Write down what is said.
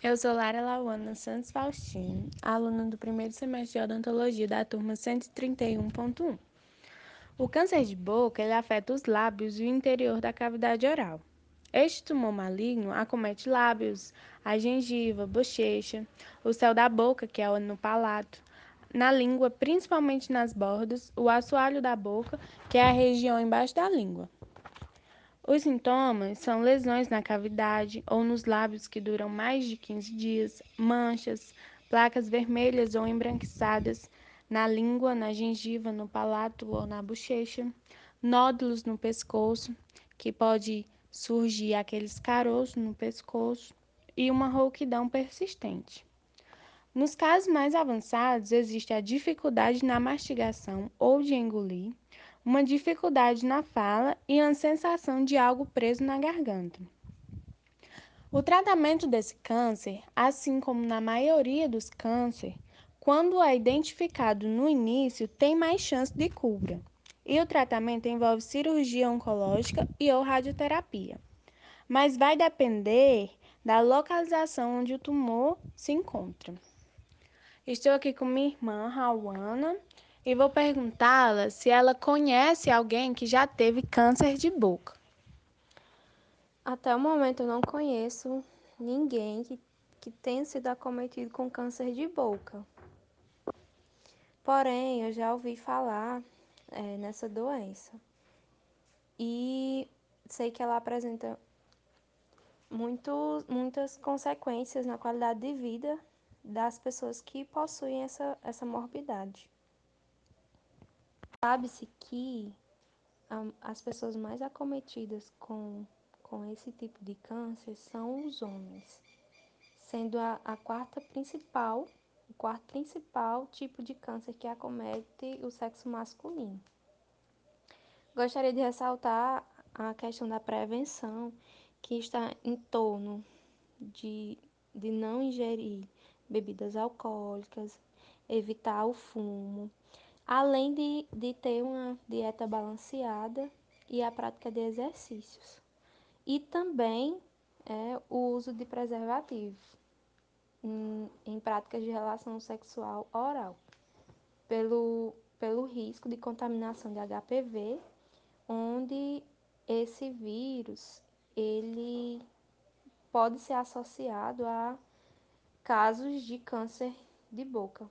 Eu sou Lara Lauana Santos Faustino, aluna do primeiro semestre de odontologia da turma 131.1. O câncer de boca ele afeta os lábios e o interior da cavidade oral. Este tumor maligno acomete lábios, a gengiva, bochecha, o céu da boca, que é no palato, na língua, principalmente nas bordas, o assoalho da boca, que é a região embaixo da língua. Os sintomas são lesões na cavidade ou nos lábios que duram mais de 15 dias, manchas, placas vermelhas ou embranquiçadas na língua, na gengiva, no palato ou na bochecha, nódulos no pescoço, que pode surgir aqueles caroços no pescoço e uma rouquidão persistente. Nos casos mais avançados, existe a dificuldade na mastigação ou de engolir, uma dificuldade na fala e a sensação de algo preso na garganta. O tratamento desse câncer, assim como na maioria dos cânceres, quando é identificado no início, tem mais chance de cura. E o tratamento envolve cirurgia oncológica e ou radioterapia. Mas vai depender da localização onde o tumor se encontra. Estou aqui com minha irmã, Rauana, e vou perguntá-la se ela conhece alguém que já teve câncer de boca. Até o momento eu não conheço ninguém que, que tenha sido acometido com câncer de boca. Porém, eu já ouvi falar é, nessa doença. E sei que ela apresenta muito, muitas consequências na qualidade de vida das pessoas que possuem essa, essa morbidade. Sabe-se que as pessoas mais acometidas com, com esse tipo de câncer são os homens, sendo a, a quarta principal, o quarto principal tipo de câncer que acomete o sexo masculino. Gostaria de ressaltar a questão da prevenção, que está em torno de, de não ingerir bebidas alcoólicas, evitar o fumo, além de, de ter uma dieta balanceada e a prática de exercícios. E também é, o uso de preservativos em, em práticas de relação sexual oral, pelo, pelo risco de contaminação de HPV, onde esse vírus ele pode ser associado a casos de câncer de boca.